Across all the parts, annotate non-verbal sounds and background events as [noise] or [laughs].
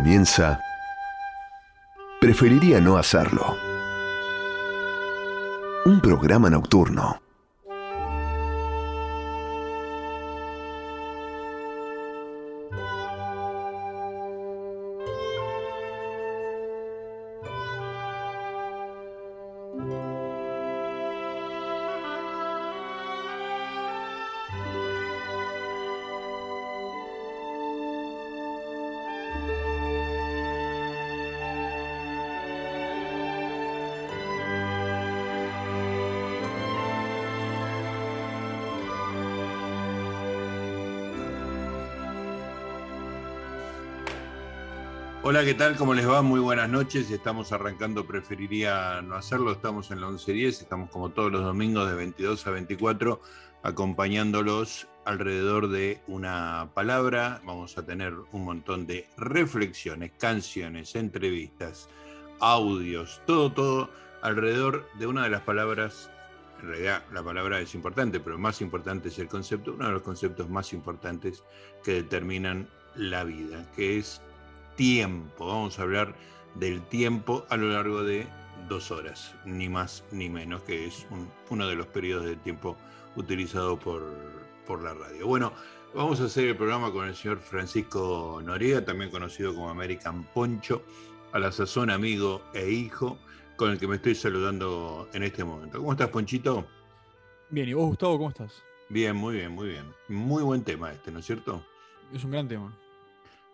comienza, preferiría no hacerlo. Un programa nocturno. Hola, ¿qué tal? ¿Cómo les va? Muy buenas noches. Estamos arrancando, preferiría no hacerlo. Estamos en la 11.10, estamos como todos los domingos de 22 a 24, acompañándolos alrededor de una palabra. Vamos a tener un montón de reflexiones, canciones, entrevistas, audios, todo, todo alrededor de una de las palabras. En realidad, la palabra es importante, pero más importante es el concepto, uno de los conceptos más importantes que determinan la vida, que es tiempo. Vamos a hablar del tiempo a lo largo de dos horas, ni más ni menos, que es uno de los periodos de tiempo utilizado por, por la radio. Bueno, vamos a hacer el programa con el señor Francisco Noriega, también conocido como American Poncho, a la sazón amigo e hijo, con el que me estoy saludando en este momento. ¿Cómo estás, Ponchito? Bien, ¿y vos, Gustavo, cómo estás? Bien, muy bien, muy bien. Muy buen tema este, ¿no es cierto? Es un gran tema.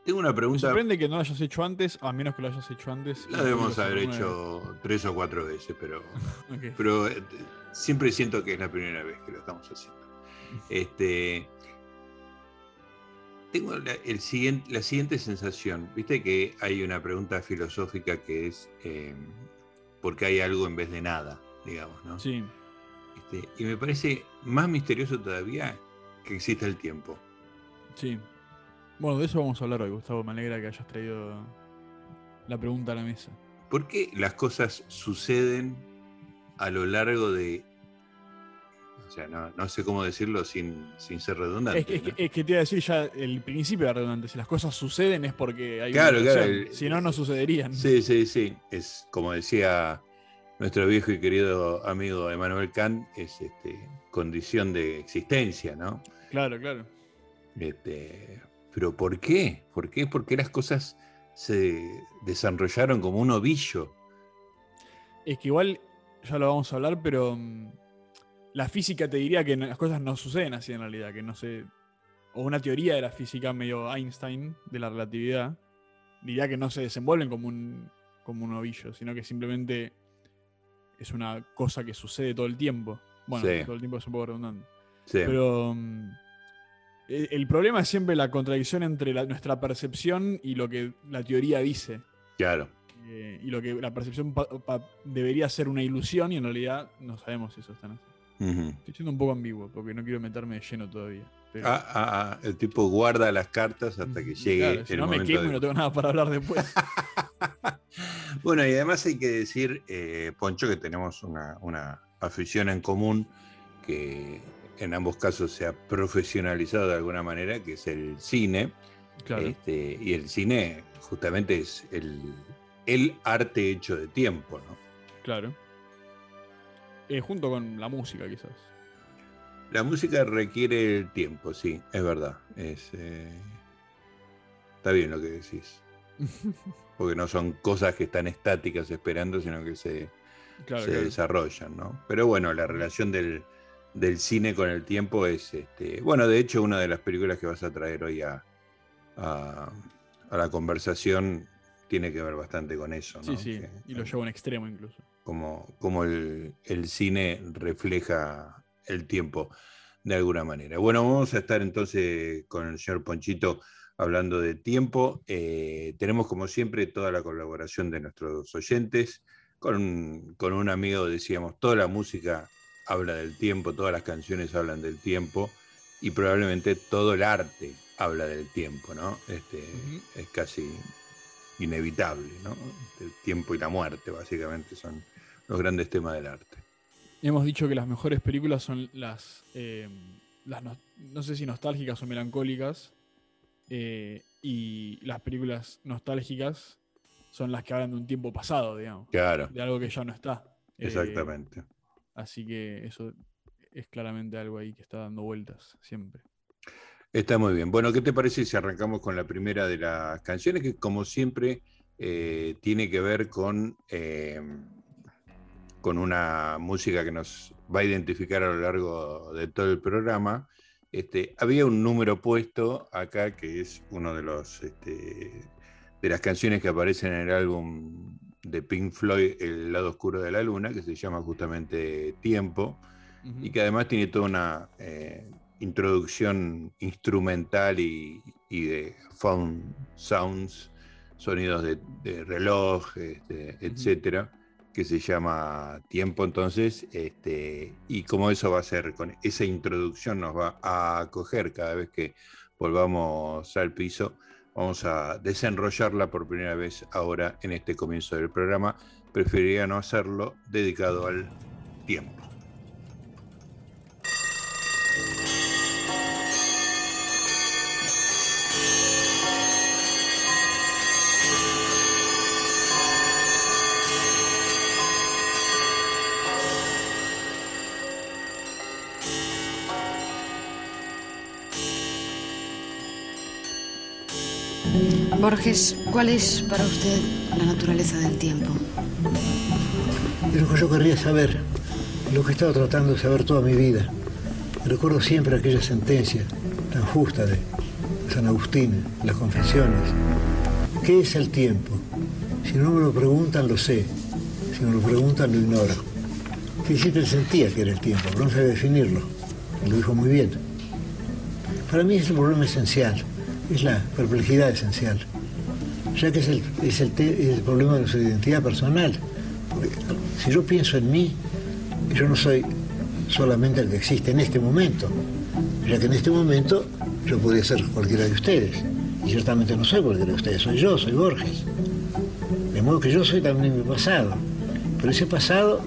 Tengo una pregunta. Me sorprende que no lo hayas hecho antes, a menos que lo hayas hecho antes. La debemos haber hecho tres o cuatro veces, pero, [laughs] pero eh, siempre siento que es la primera vez que lo estamos haciendo. [laughs] Este, tengo la, el siguiente, la siguiente sensación. Viste que hay una pregunta filosófica que es eh, ¿por qué hay algo en vez de nada? Digamos, ¿no? Sí. Este, y me parece más misterioso todavía que exista el tiempo. Sí. Bueno, de eso vamos a hablar hoy, Gustavo. Me alegra que hayas traído la pregunta a la mesa. ¿Por qué las cosas suceden a lo largo de... O sea, no, sé cómo decirlo sin, sin ser redundante. Es que, es, que, te iba a decir ya el principio de redundante. Si las cosas suceden es porque hay claro, una claro, Si no, no sucederían. Sí, sí, sí. Es como decía nuestro viejo y querido amigo Emmanuel Kant, es este, condición de existencia, ¿no? Claro, claro. Este, pero ¿por qué? ¿Por qué? Porque las cosas se desarrollaron como un ovillo. Es que igual, ya lo vamos a hablar, pero mm, la física te diría que las cosas no suceden así en realidad, que no sé, o una teoría de la física medio Einstein de la relatividad, diría que no se desenvuelven como un, como un ovillo, sino que simplemente es una cosa que sucede todo el tiempo. Bueno, todo el tiempo es un poco redundante. Sí. Pero mm, el problema es siempre la contradicción entre nuestra percepción y lo que la teoría dice. Claro. Eh, y lo que la percepción debería ser una ilusión y en realidad no sabemos si eso está así. Estoy siendo un poco ambiguo porque no quiero meterme de lleno todavía. Ah, ah, ah, el tipo guarda las cartas hasta que llegue. si no me quemo y no tengo nada para hablar después. [laughs] bueno, y además hay que decir, eh, Poncho, que tenemos una, una afición en común que en ambos casos se ha profesionalizado de alguna manera, que es el cine. Este, y el cine justamente es el, el, arte hecho de tiempo, ¿no? Claro. Eh, junto con la música, quizás. La música requiere el tiempo, sí, es verdad. Es, eh, Está bien lo que decís. [laughs] Porque no son cosas que están estáticas esperando, sino que se, se desarrollan, ¿no? Pero bueno, la relación del, del cine con el tiempo es, este, bueno, de hecho una de las películas que vas a traer hoy a, a, la conversación tiene que ver bastante con eso. ¿no? Sí, sí, y lo llevo en extremo incluso. Como, como el, cine refleja el tiempo de alguna manera. Bueno, vamos a estar entonces con el señor Ponchito hablando de tiempo. Eh, tenemos como siempre toda la colaboración de nuestros oyentes. Con, con un amigo decíamos, toda la música habla del tiempo, todas las canciones hablan del tiempo y probablemente todo el arte habla del tiempo, ¿no? Este, Es casi inevitable, ¿no? El tiempo y la muerte, básicamente, son los grandes temas del arte. Hemos dicho que las mejores películas son las, eh, las no, sé si nostálgicas o melancólicas, eh, y las películas nostálgicas son las que hablan de un tiempo pasado, digamos. Claro. De algo que ya no está. Eh, Exactamente. Así que eso es claramente algo ahí que está dando vueltas siempre. Está muy bien. Bueno, ¿qué te parece si arrancamos con la primera de las canciones que como siempre eh, tiene que ver con, eh, con una música que nos va a identificar a lo largo de todo el programa? Este, había un número puesto acá que es uno de los este, de las canciones que aparecen en el álbum de Pink Floyd, El lado oscuro de la luna, que se llama justamente Tiempo, y que además tiene toda una eh, introducción instrumental y, y, de phone sounds, sonidos de, de reloj, este, etcétera, que se llama Tiempo. Entonces, este, y como eso va a ser, con esa introducción nos va a acoger cada vez que volvamos al piso Vamos a desenrollarla por primera vez ahora en este comienzo del programa. Preferiría no hacerlo dedicado al tiempo. Borges, ¿cuál es para usted la naturaleza del tiempo? Es lo que yo querría saber, lo que he estado tratando de saber toda mi vida. Recuerdo siempre aquella sentencia tan justa de San Agustín, las confesiones. ¿Qué es el tiempo? Si no me lo preguntan, lo sé. Si me lo preguntan, lo ignoro. Que siempre sentía que era el tiempo, pero no sabía definirlo. Lo dijo muy bien. Para mí es el problema esencial es la perplejidad esencial, ya que es el, es el, problema de nuestra identidad personal. Si yo pienso en mí, yo no soy solamente el que existe en este momento, ya que en este momento yo podría ser cualquiera de ustedes, y ciertamente no soy cualquiera de ustedes, soy yo, soy Borges. De modo que yo soy también mi pasado, pero ese pasado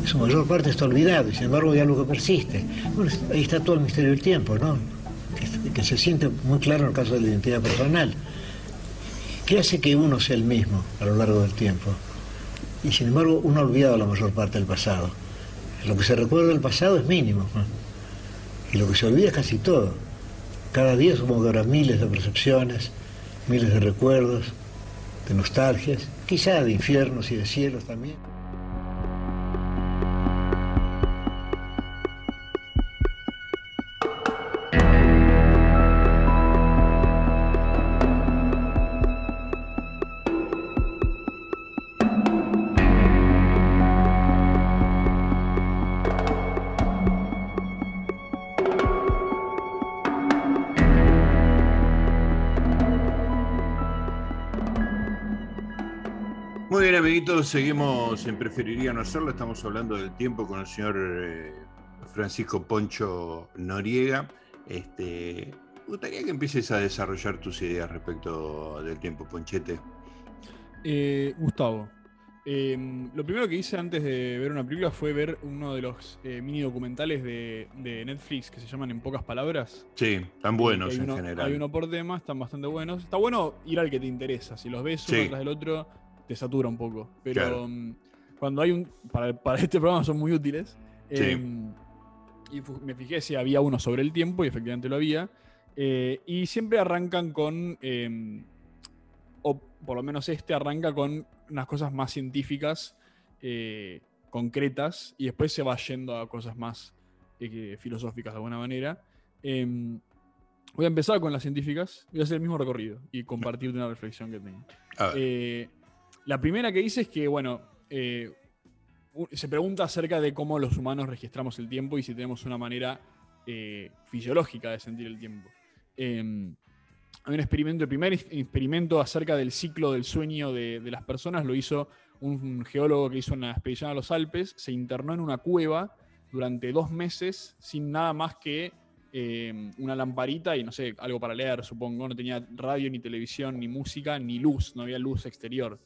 en su mayor parte está olvidado y sin embargo hay algo que persiste. Bueno, ahí está todo el misterio del tiempo, ¿no? Que se siente muy claro en el caso de la identidad personal. ¿Qué hace que uno sea el mismo a lo largo del tiempo? Y sin embargo uno ha olvidado la mayor parte del pasado. Lo que se recuerda del pasado es mínimo. Y lo que se olvida es casi todo. Cada día supongo que habrá miles de percepciones, miles de recuerdos, de nostalgias, quizá de infiernos y de cielos también. Seguimos en Preferiría no hacerlo. Estamos hablando del tiempo con el señor eh, Francisco Poncho Noriega. Este, me gustaría que empieces a desarrollar tus ideas respecto del tiempo, Ponchete. Eh, Gustavo, em, lo primero que hice antes de ver una película fue ver uno de los eh, mini documentales de, Netflix que se llaman En pocas palabras. Sí, están buenos en general. Hay uno por tema, están bastante buenos. Está bueno ir al que te interesa. Si los ves uno tras del otro, te satura un poco. Pero mm, cuando hay un. Para, este [laughs] programa son muy útiles. Em, y me fijé si había uno sobre el tiempo, y efectivamente lo había. Eh, y siempre arrancan con. Em, o por lo menos este arranca con unas cosas más científicas, eh, concretas, y después se va yendo a cosas más eh, filosóficas de alguna manera. Em, voy a empezar con las científicas, voy a hacer el mismo recorrido y compartirte una reflexión que tengo. La primera que dice es que, bueno, eh, se pregunta acerca de cómo los humanos registramos el tiempo y si tenemos una manera eh, fisiológica de sentir el tiempo. Em, hay un experimento, el primer experimento acerca del ciclo del sueño de, las personas lo hizo un geólogo que hizo una expedición a los Alpes, se internó en una cueva durante dos meses sin nada más que em, una lamparita y no sé, algo para leer, supongo. No tenía radio, ni televisión, ni música, ni luz, no había luz exterior.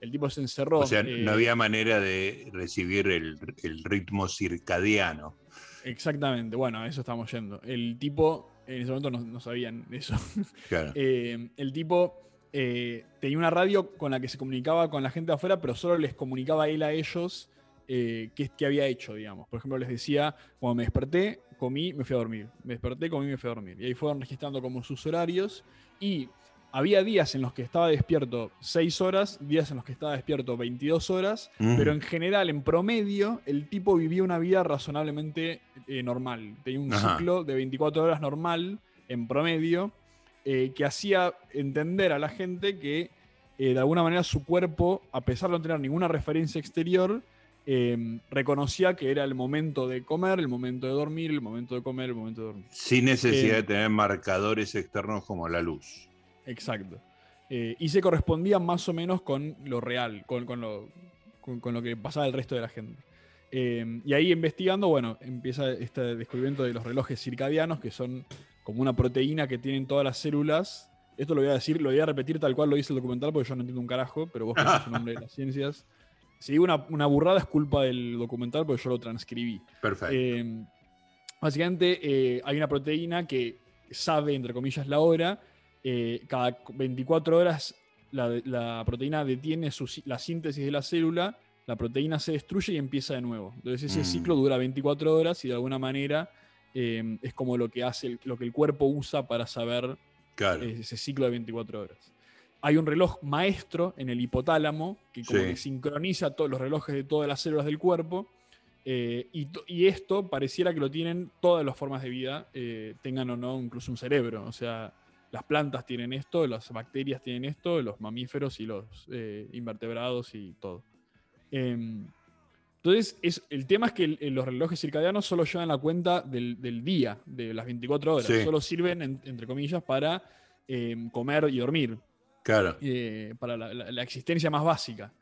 El tipo se encerró. O sea, no eh, había manera de recibir el, ritmo circadiano. Exactamente, bueno, a eso estamos yendo. El tipo en ese momento no, no sabían eso. [laughs] Claro. Eh, el tipo eh, tenía una radio con la que se comunicaba con la gente de afuera, pero solo les comunicaba él a ellos eh, qué, qué había hecho, digamos. Por ejemplo, les decía, cuando me desperté, comí, me fui a dormir. Me desperté, comí, me fui a dormir. Y ahí fueron registrando como sus horarios. Y había días en los que estaba despierto 6 horas, días en los que estaba despierto 22 horas, Mm. pero en general, en promedio, el tipo vivía una vida razonablemente eh, normal. Tenía un Ajá. ciclo de 24 horas normal, en promedio, eh, que hacía entender a la gente que eh, de alguna manera su cuerpo, a pesar de no tener ninguna referencia exterior, eh, reconocía que era el momento de comer, el momento de dormir, el momento de comer, el momento de dormir. Sin necesidad Eh, de tener marcadores externos como la luz. Exacto. Eh, y se correspondía más o menos con lo real, con, con lo, con, con lo que pasaba el resto de la gente. Eh, y ahí investigando, bueno, empieza este descubrimiento de los relojes circadianos, que son como una proteína que tienen todas las células. Esto lo voy a decir, lo voy a repetir tal cual lo dice el documental, porque yo no entiendo un carajo, pero vos que sos un hombre de las ciencias. Si digo una, una burrada es culpa del documental, porque yo lo transcribí. Perfecto. Eh, básicamente eh, hay una proteína que sabe, entre comillas, la hora. Eh, cada 24 horas la, la proteína detiene su la síntesis de la célula, la proteína se destruye y empieza de nuevo. Entonces ese Mm. ciclo dura 24 horas y de alguna manera eh, es como lo que hace, el- lo que el cuerpo usa para saber claro. eh, ese ciclo de 24 horas. Hay un reloj maestro en el hipotálamo que como Sí. que sincroniza todos los relojes de todas las células del cuerpo. eh, y, to- y esto pareciera que lo tienen todas las formas de vida, eh, tengan o no incluso un cerebro. O sea, las plantas tienen esto, las bacterias tienen esto, los mamíferos y los eh, invertebrados y todo. Em, entonces, es, el tema es que el- los relojes circadianos solo llevan la cuenta del, del día, de las 24 horas. Sí. Solo sirven, en- entre comillas, para em, comer y dormir, Claro. eh, para la, la- la existencia más básica.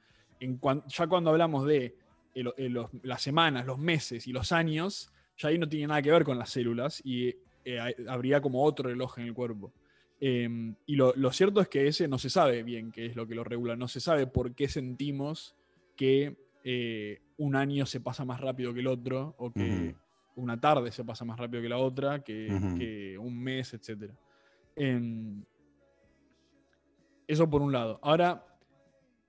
En cuan- ya cuando hablamos de el- el- los- las semanas, los meses y los años, ya ahí no tiene nada que ver con las células y eh, habría como otro reloj en el cuerpo. Em, y lo, lo cierto es que ese no se sabe bien qué es lo que lo regula, no se sabe por qué sentimos que eh, un año se pasa más rápido que el otro o que una tarde se pasa más rápido que la otra, que un mes, etc. Em, eso por un lado. Ahora,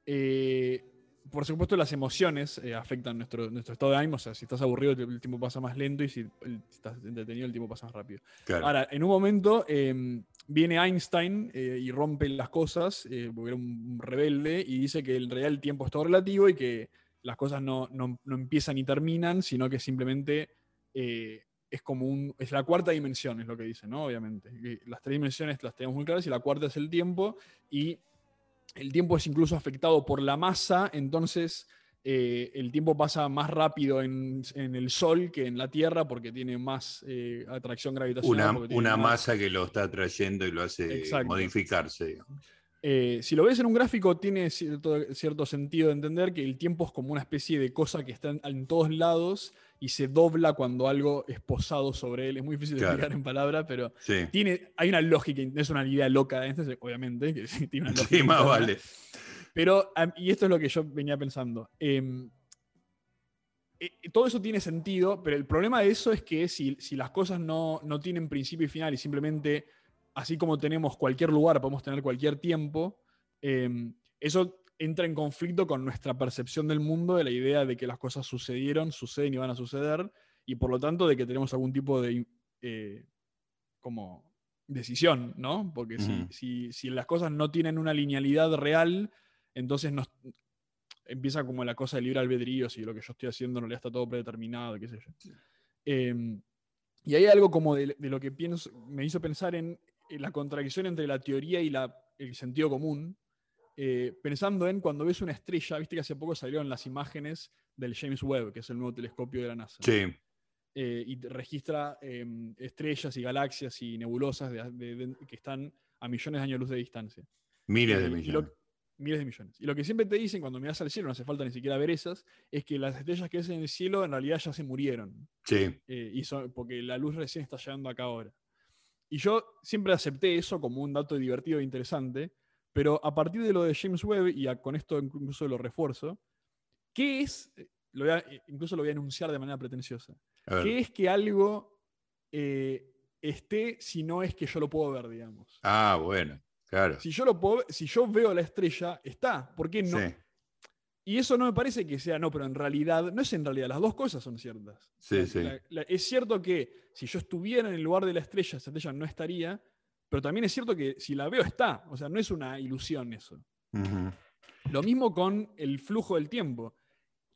eh, por supuesto, las emociones eh, afectan nuestro, nuestro estado de ánimo. O sea, si estás aburrido, el tiempo pasa más lento y si, el- si estás entretenido, el tiempo pasa más rápido. claro. Ahora, en un momento eh, viene Einstein eh, y rompe las cosas, eh, porque era un rebelde, y dice que en realidad el tiempo es todo relativo y que las cosas no, no- no empiezan ni terminan, sino que simplemente eh, es como un. es la cuarta dimensión, es lo que dice, ¿no? Obviamente. Las tres dimensiones las tenemos muy claras y la cuarta es el tiempo, y el tiempo es incluso afectado por la masa, entonces. eh, el tiempo pasa más rápido en, en el Sol que en la Tierra porque tiene más eh, atracción gravitacional. una más- masa que lo está atrayendo y lo hace Exacto. modificarse. Eh, si lo ves en un gráfico, tiene cierto, cierto sentido de entender que el tiempo es como una especie de cosa que está en, en todos lados y se dobla cuando algo es posado sobre él. Es muy difícil de Claro. explicar en palabras, pero Sí. tiene, hay una lógica, es una idea loca, este, obviamente, que [laughs] sí, tiene una lógica Sí, más vale. Pero, y esto es lo que yo venía pensando. em, eh, todo eso tiene sentido, pero el problema de eso es que si, si las cosas no, no tienen principio y final y simplemente, así como tenemos cualquier lugar, podemos tener cualquier tiempo, em, eso entra en conflicto con nuestra percepción del mundo, de la idea de que las cosas sucedieron, suceden y van a suceder, y por lo tanto de que tenemos algún tipo de eh, como decisión, ¿no? Porque si, si, si las cosas no tienen una linealidad real, entonces nos, empieza como la cosa de libre albedrío, si lo que yo estoy haciendo en realidad está todo predeterminado, qué sé yo. Eh, y hay algo como de, de lo que pienso, me hizo pensar en, en la contradicción entre la teoría y la, el sentido común, eh, pensando en cuando ves una estrella, viste que hace poco salieron las imágenes del James Webb, que es el nuevo telescopio de la NASA Sí. eh, y registra eh, estrellas y galaxias y nebulosas de- de- de- que están a millones de años luz de distancia. Miles de lo- millones. miles de millones. Y lo que siempre te dicen cuando miras al cielo, no hace falta ni siquiera ver esas, es que las estrellas que ves en el cielo en realidad ya se murieron. Sí. eh, y son, porque la luz recién está llegando acá ahora. Y yo siempre acepté eso como un dato divertido e interesante, pero a partir de lo de James Webb, y a- con esto incluso lo refuerzo, ¿qué es? Lo a- incluso lo voy a enunciar de manera pretenciosa. ¿Qué es que algo eh, esté si no es que yo lo puedo ver, digamos. Ah, bueno, claro. Si yo, lo puedo, si yo veo la estrella, está. ¿Por qué no? Sí, Y eso no me parece que sea, no, pero en realidad, no es en realidad, las dos cosas son ciertas. Sí, La- sí. la- la- es cierto que si yo estuviera en el lugar de la estrella, esa estrella no estaría, pero también es cierto que si la veo está, o sea, no es una ilusión eso. Lo mismo con el flujo del tiempo.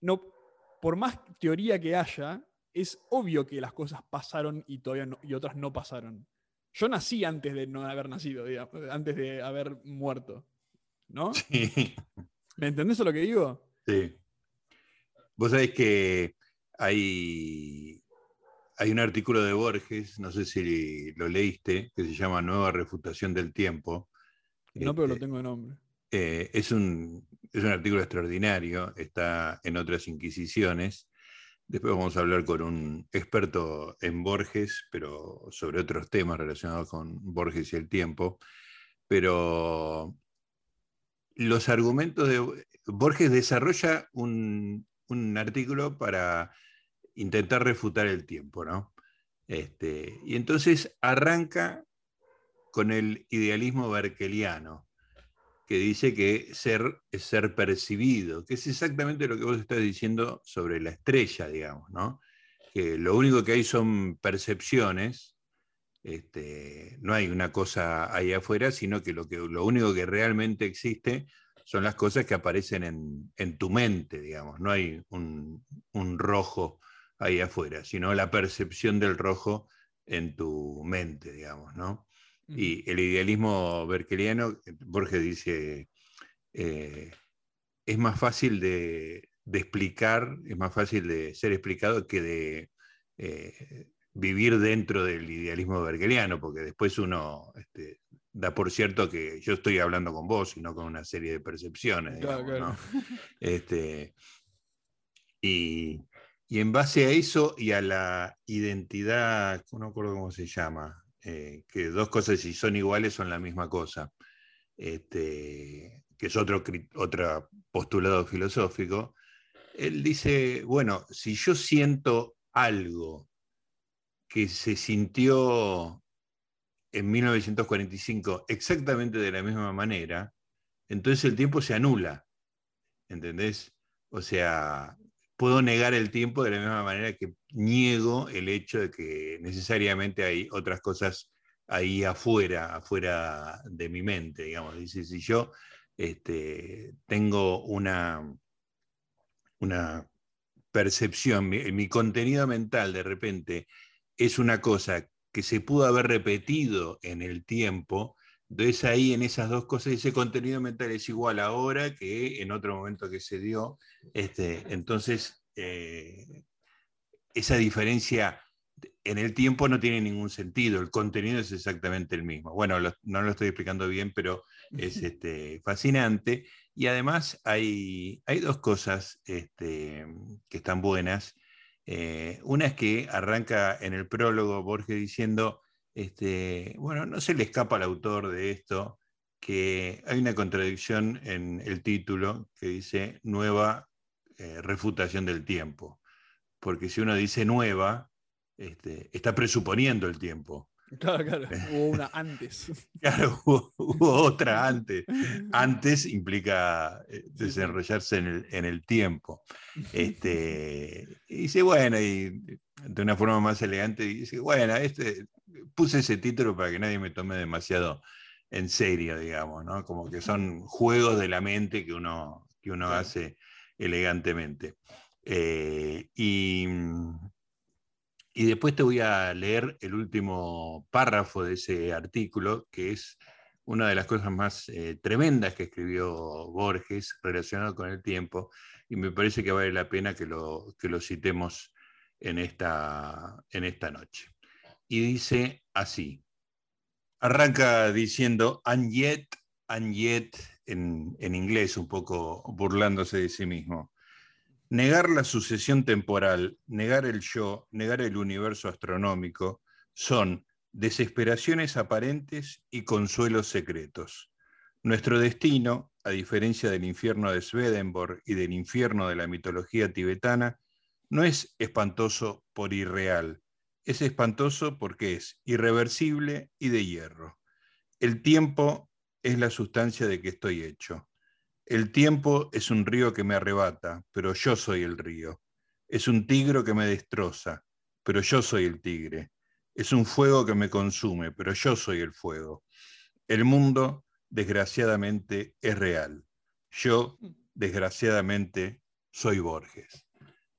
No, por más teoría que haya, es obvio que las cosas pasaron y todavía no- y otras no pasaron. Yo nací antes de no haber nacido, digamos, antes de haber muerto. ¿No? Sí. ¿Me entendés lo que digo? Sí. Vos sabés que hay, hay un artículo de Borges, no sé si lo leíste, que se llama Nueva Refutación del Tiempo. No, pero lo Este, tengo de nombre. eh, es, un, es un artículo extraordinario, está en otras inquisiciones. Después vamos a hablar con un experto en Borges, pero sobre otros temas relacionados con Borges y el tiempo. Pero los argumentos de Borges desarrolla un, un artículo para intentar refutar el tiempo, ¿no? Este, y entonces arranca con el idealismo berkeliano, que dice que ser es ser percibido, que es exactamente lo que vos estás diciendo sobre la estrella, digamos, ¿no? Que lo único que hay son percepciones, este, no hay una cosa ahí afuera, sino que lo, que lo único que realmente existe son las cosas que aparecen en, en tu mente, digamos, no hay un, un rojo ahí afuera, sino la percepción del rojo en tu mente, digamos, ¿no? Y el idealismo berkeliano, Borges dice, eh, es más fácil de, de explicar, es más fácil de ser explicado que de eh, vivir dentro del idealismo berkeliano, porque después uno este, da por cierto que yo estoy hablando con vos y no con una serie de percepciones. Claro, digamos, claro. ¿no? Este, y, y en base a eso y a la identidad, no acuerdo cómo se llama, eh, que dos cosas si son iguales son la misma cosa, este, que es otro, otro postulado filosófico, él dice, bueno, si yo siento algo que se sintió en 1945 exactamente de la misma manera, entonces el tiempo se anula, ¿entendés? O sea, puedo negar el tiempo de la misma manera que niego el hecho de que necesariamente hay otras cosas ahí afuera, afuera de mi mente, digamos. Dice, si yo este, tengo una, una percepción, mi, mi contenido mental de repente es una cosa que se pudo haber repetido en el tiempo, entonces ahí en esas dos cosas ese contenido mental es igual ahora que en otro momento que se dio. Este, entonces, eh, esa diferencia en el tiempo no tiene ningún sentido, el contenido es exactamente el mismo. Bueno, lo- no lo estoy explicando bien, pero es este, fascinante. Y además hay, hay dos cosas este, que están buenas. Eh, una es que arranca en el prólogo Borges diciendo, este, bueno, no se le escapa al autor de esto, que hay una contradicción en el título que dice nueva eh, refutación del tiempo. Porque si uno dice nueva, este, está presuponiendo el tiempo. [laughs] Claro, claro. Hubo una antes. [laughs] Claro, hubo, hubo otra antes. Antes implica eh, Sí, sí. desarrollarse en el, en el tiempo. Este, y dice, bueno, y de una forma más elegante, dice, bueno, este, puse ese título para que nadie me tome demasiado en serio, digamos, ¿no? Como que son juegos de la mente que uno, que uno hace elegantemente. Eh, y, y después te voy a leer el último párrafo de ese artículo, que es una de las cosas más eh, tremendas que escribió Borges relacionado con el tiempo, y me parece que vale la pena que lo, que lo citemos en esta, en esta noche. Y dice así, arranca diciendo, and yet, and yet, en, en inglés, un poco burlándose de sí mismo. Negar la sucesión temporal, negar el yo, negar el universo astronómico, son desesperaciones aparentes y consuelos secretos. Nuestro destino, a diferencia del infierno de Swedenborg y del infierno de la mitología tibetana, no es espantoso por irreal, es espantoso porque es irreversible y de hierro. El tiempo es la sustancia de que estoy hecho. El tiempo es un río que me arrebata, pero yo soy el río. Es un tigre que me destroza, pero yo soy el tigre. Es un fuego que me consume, pero yo soy el fuego. El mundo, desgraciadamente, es real. Yo, desgraciadamente, soy Borges.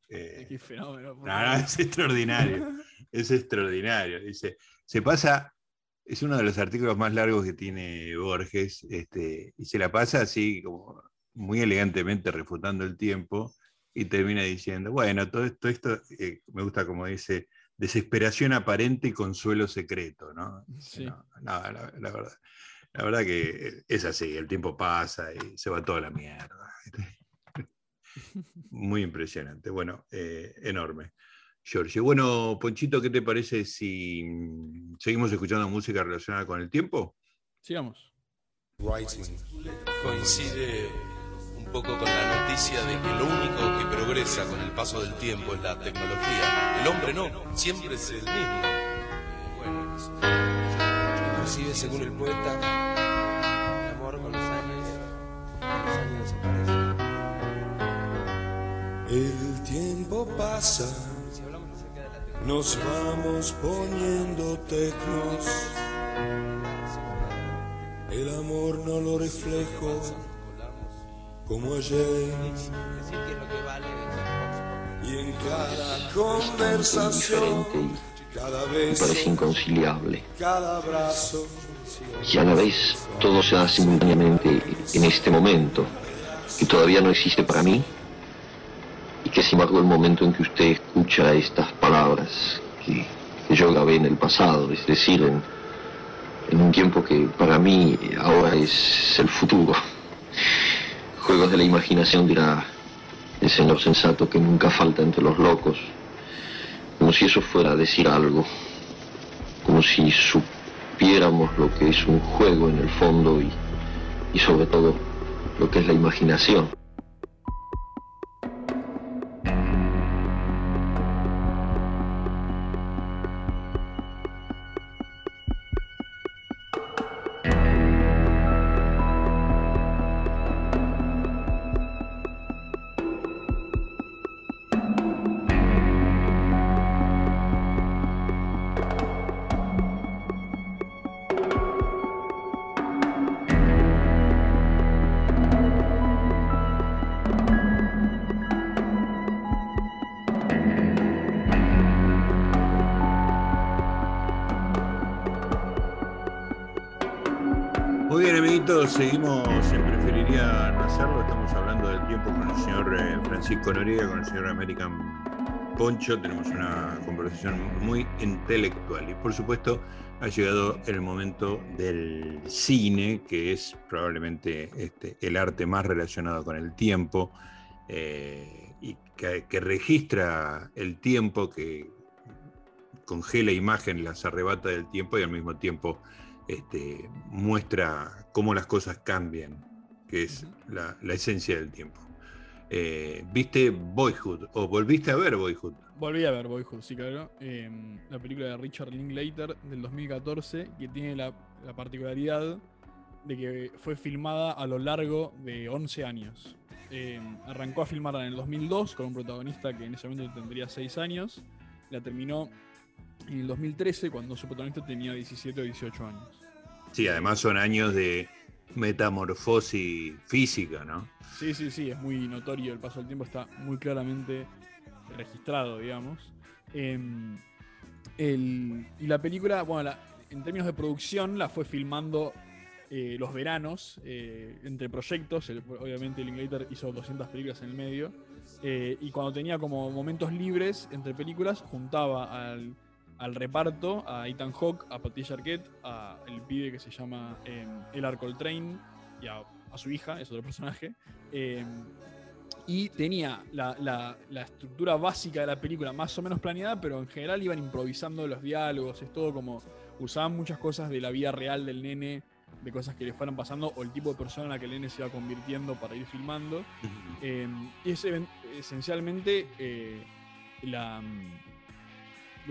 Eh, Qué fenómeno. por no, favor. no, es extraordinario. [laughs] Es extraordinario. Dice, se pasa, es uno de los artículos más largos que tiene Borges, este, y se la pasa así como muy elegantemente refutando el tiempo y termina diciendo, bueno, todo esto, esto eh, me gusta como dice, desesperación aparente y consuelo secreto, ¿no? Sí. No, no, la, la verdad, la verdad que es así, el tiempo pasa y se va toda la mierda. [laughs] Muy impresionante, bueno, eh, enorme. Giorgio. Bueno, Ponchito, ¿qué te parece si mm, seguimos escuchando música relacionada con el tiempo? Sigamos. Writing coincide un poco con la noticia de que lo único que progresa con el paso del tiempo es la tecnología. El hombre no, siempre es el mismo. Bueno, inclusive según el poeta, el amor con los años, los años desaparecen. El tiempo pasa, nos vamos poniendo tecnos. El amor no lo reflejo como ayer. Y en cada conversación, cada beso, parece inconciliable. cada abrazo, Y a la vez todo se da simultáneamente en este momento, que todavía no existe para mí, y que sin embargo el momento en que usted escucha estas palabras que, yo grabé en el pasado, es decir, en, en un tiempo que para mí ahora es el futuro. [laughs] Juegos de la imaginación dirá el señor sensato que nunca falta entre los locos, como si eso fuera a decir algo, como si supiéramos lo que es un juego en el fondo y, y sobre todo lo que es la imaginación. Con el señor American Poncho. Tenemos una conversación muy intelectual. Y por supuesto, ha llegado el momento del cine, que es probablemente este, el arte más relacionado con el tiempo eh, y que, que registra el tiempo, que congela imagen, las arrebata del tiempo y al mismo tiempo este, muestra cómo las cosas cambian, que es la, la esencia del tiempo. Eh, ¿Viste Boyhood o volviste a ver Boyhood? Volví a ver Boyhood, sí, claro. Eh, la película de Richard Linklater del 2014, que tiene la, la particularidad de que fue filmada a lo largo de 11 años. Eh, arrancó a filmarla en el 2002 con un protagonista que en ese momento tendría 6 años. La terminó en el 2013 cuando su protagonista tenía 17 o 18 años. Sí, además son años de metamorfosis física, ¿no? Sí, sí, sí, es muy notorio. El paso del tiempo está muy claramente registrado, digamos. Em, el- y la película, bueno, en términos de producción, la fue filmando eh, los veranos eh, entre proyectos. El- obviamente, hizo 200 películas en el medio. eh, y cuando tenía como momentos libres entre películas, juntaba al, al reparto a Ethan Hawke, a Patricia Arquette, a el pibe que se llama eh, El Coltrane y a, a su hija, es otro personaje. Eh, y tenía la, la- la estructura básica de la película más o menos planeada, pero en general iban improvisando los diálogos, es todo como usaban muchas cosas de la vida real del nene, de cosas que le fueran pasando, o el tipo de persona en la que el nene se iba convirtiendo para ir filmando. Eh, y es esencialmente eh, la,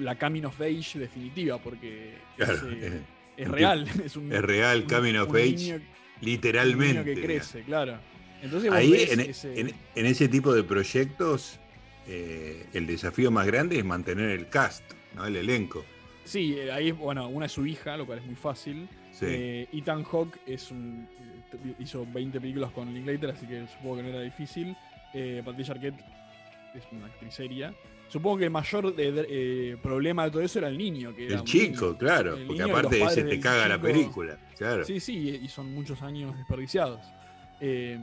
la Coming of Age definitiva, porque Claro, es, eh, eh, es real. [laughs] Es, un, Es real, un- Coming of Age, niño- un literalmente. niño que crece, claro. Entonces Ahí, ves en, ese- en- en ese tipo de proyectos, eh, el desafío más grande es mantener el cast, ¿no? el elenco. Sí, eh, ahí, bueno, una es su hija, lo cual es muy fácil. Sí. Eh, Ethan Hawke es un, hizo 20 películas con Linklater, así que supongo que no era difícil. Eh, Patricia Arquette es una actriz seria. Supongo que el mayor de- eh, problema de todo eso era el niño. Que el chico, niño. claro, El porque aparte padres te caga la película. Claro. Sí, sí, y son muchos años desperdiciados. Eh,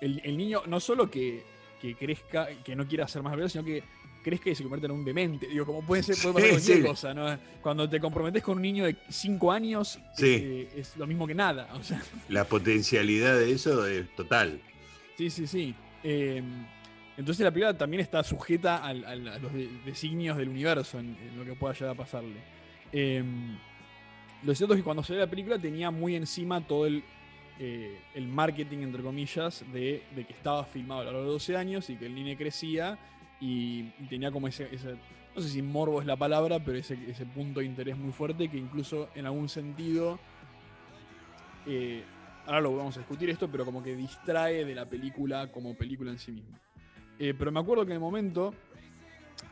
el, el niño no solo que, que crezca, que no quiera hacer más películas, sino que crezca y se convierta en un demente. Digo, como puede ser, puede pasar Sí, cualquier sí. cosa, ¿no? Cuando te comprometes con un niño de 5 años, Sí. eh, es lo mismo que nada. O sea, La potencialidad de eso es total. sí, sí, sí. Entonces la película también está sujeta a los de- designios del universo en, lo que pueda llegar a pasarle. Eh, lo cierto es que cuando salió la película tenía muy encima todo el, eh, el marketing, entre comillas, de, que estaba filmado a lo largo de 12 años y que el niño crecía y, y tenía como ese, ese- no sé si morbo es la palabra, pero ese, ese punto de interés muy fuerte que incluso en algún sentido, eh, ahora lo vamos a discutir esto, pero como que distrae de la película como película en sí misma. Eh, pero me acuerdo que en el momento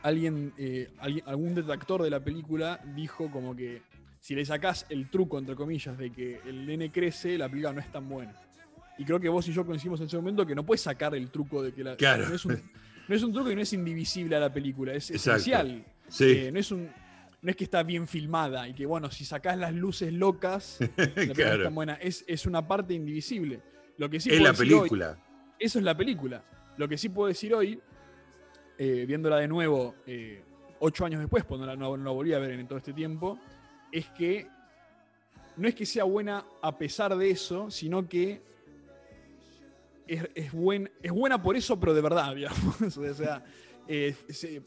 alguien, eh, alguien- algún detractor de la película dijo como que si le sacás el truco, entre comillas, de que el nene crece, la película no es tan buena. Y creo que vos y yo coincidimos en ese momento que no puedes sacar el truco de que la. Claro. No es un, no es un truco y no es indivisible a la película, es Exacto. esencial. Sí, Eh, no, es un, no es que está bien filmada y que, bueno, si sacás las luces locas, [laughs] la película no es tan buena. Es, es una parte indivisible. Lo que sí es la decir hoy- película. eso es la película. Lo que sí puedo decir hoy, eh, viéndola de nuevo eh, ocho años después, cuando la, no, no la volví a ver en todo este tiempo, es que no es que sea buena a pesar de eso, sino que es, es, buen- es buena por eso, pero de verdad, [laughs] digamos. o sea, eh, se-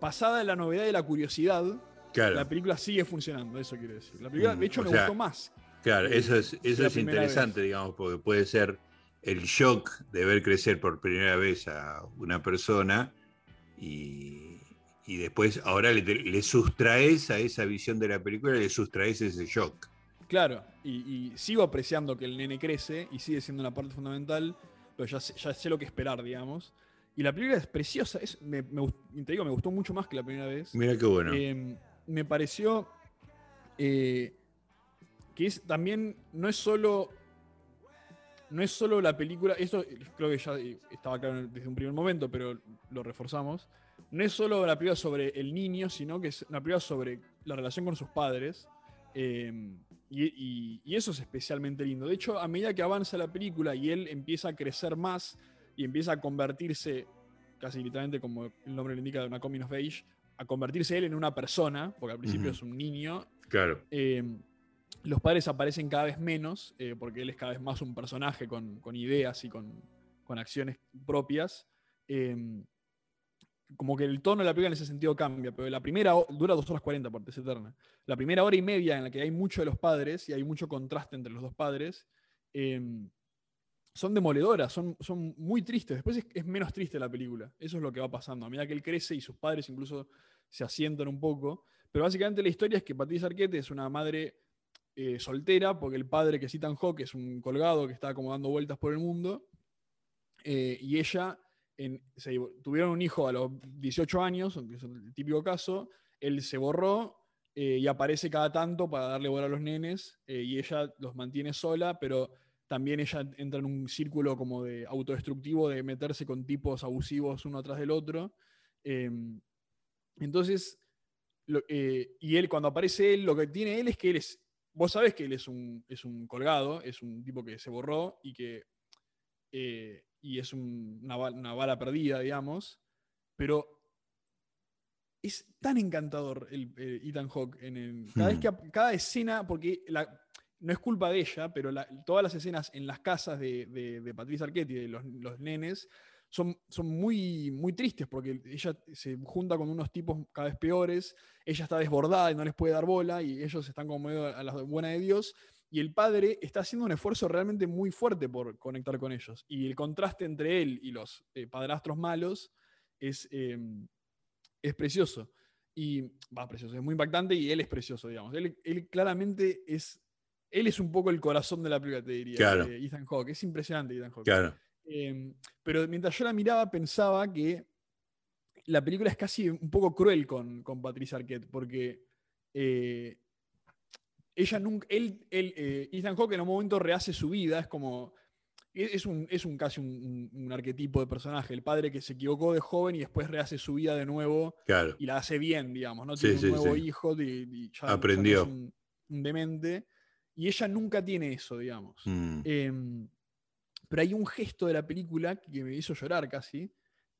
pasada la novedad y la curiosidad, Claro. la película sigue funcionando, eso quiero decir. La película, Mm, de hecho, o me sea, gustó más. Claro, eso es, eso es interesante, digamos, porque puede ser el shock de ver crecer por primera vez a una persona y, y después ahora le, le sustraes a esa visión de la película, le sustraes ese shock. Claro, y, y sigo apreciando que el nene crece y sigue siendo una parte fundamental, pero ya sé, ya sé lo que esperar, digamos. Y la película es preciosa, es, me, te digo, me gustó mucho más que la primera vez. Mira qué bueno. Eh, me pareció eh, que es también, no es solo. No es solo la película, esto creo que ya estaba claro desde un primer momento, pero lo reforzamos. No es solo la película sobre el niño, sino que es una película sobre la relación con sus padres. eh, y, y- y eso es especialmente lindo. De hecho, a medida que avanza la película y él empieza a crecer más y empieza a convertirse, casi literalmente como el nombre le indica, de una coming of age, a convertirse él en una persona, porque al principio es un niño, Claro. eh, los padres aparecen cada vez menos, eh, porque él es cada vez más un personaje con, ideas y con, acciones propias. eh, como que el tono de la película en ese sentido cambia, pero la primera dura 2 horas 40, parte es eterna. La primera hora y media en la que hay mucho de los padres y hay mucho contraste entre los dos padres, eh, son demoledoras, son, son muy tristes. Después es, es menos triste la película. Eso es lo que va pasando. A medida que él crece y sus padres incluso se asientan un poco. Pero básicamente la historia es que Patricia Arquette es una madre eh, soltera, porque el padre que es Ethan Hawke es un colgado que está como dando vueltas por el mundo. eh, y ella se tuvieron un hijo a los 18 años, que es el típico caso. Él se borró eh, y aparece cada tanto para darle bola a los nenes. y ella los mantiene sola, pero también ella entra en un círculo como de autodestructivo de meterse con tipos abusivos uno atrás del otro. Em, entonces, y él, cuando aparece él, lo que tiene él es que él es. Vos sabés que él es un, es un colgado, es un tipo que se borró y que. eh, y es un- una, una bala perdida, digamos. Pero es tan encantador el, Ethan Hawke en el- cada vez Hmm. que ap- cada escena, porque la, no es culpa de ella, pero la- todas las escenas en las casas de, de, de Patricia Arquette y de los, los nenes son, son muy, muy tristes porque ella se junta con unos tipos cada vez peores, ella está desbordada y no les puede dar bola y ellos están como medio a la buena de Dios y el padre está haciendo un esfuerzo realmente muy fuerte por conectar con ellos y el contraste entre él y los eh, padrastros malos es, eh, es precioso. Y va, precioso, es muy impactante y él es precioso, digamos. Él, él claramente es. Él es un poco el corazón de la película, te diría. Claro. Ethan Hawke. Es impresionante, Ethan Hawke. Claro. Eh, pero mientras yo la miraba, pensaba que la película es casi un poco cruel con, con Patricia Arquette, porque eh, ella nunca. Él, él, eh, Ethan Hawke en un momento rehace su vida, es como. Es es un, es un casi un, un- un arquetipo de personaje, el padre que se equivocó de joven y después rehace su vida de nuevo Claro. y la hace bien, digamos, ¿no? Tiene sí, un nuevo sí. hijo y, y ya- ya no Aprendió. es un, un demente. Y ella nunca tiene eso, digamos. Mm. Pero hay un gesto de la película que me hizo llorar casi,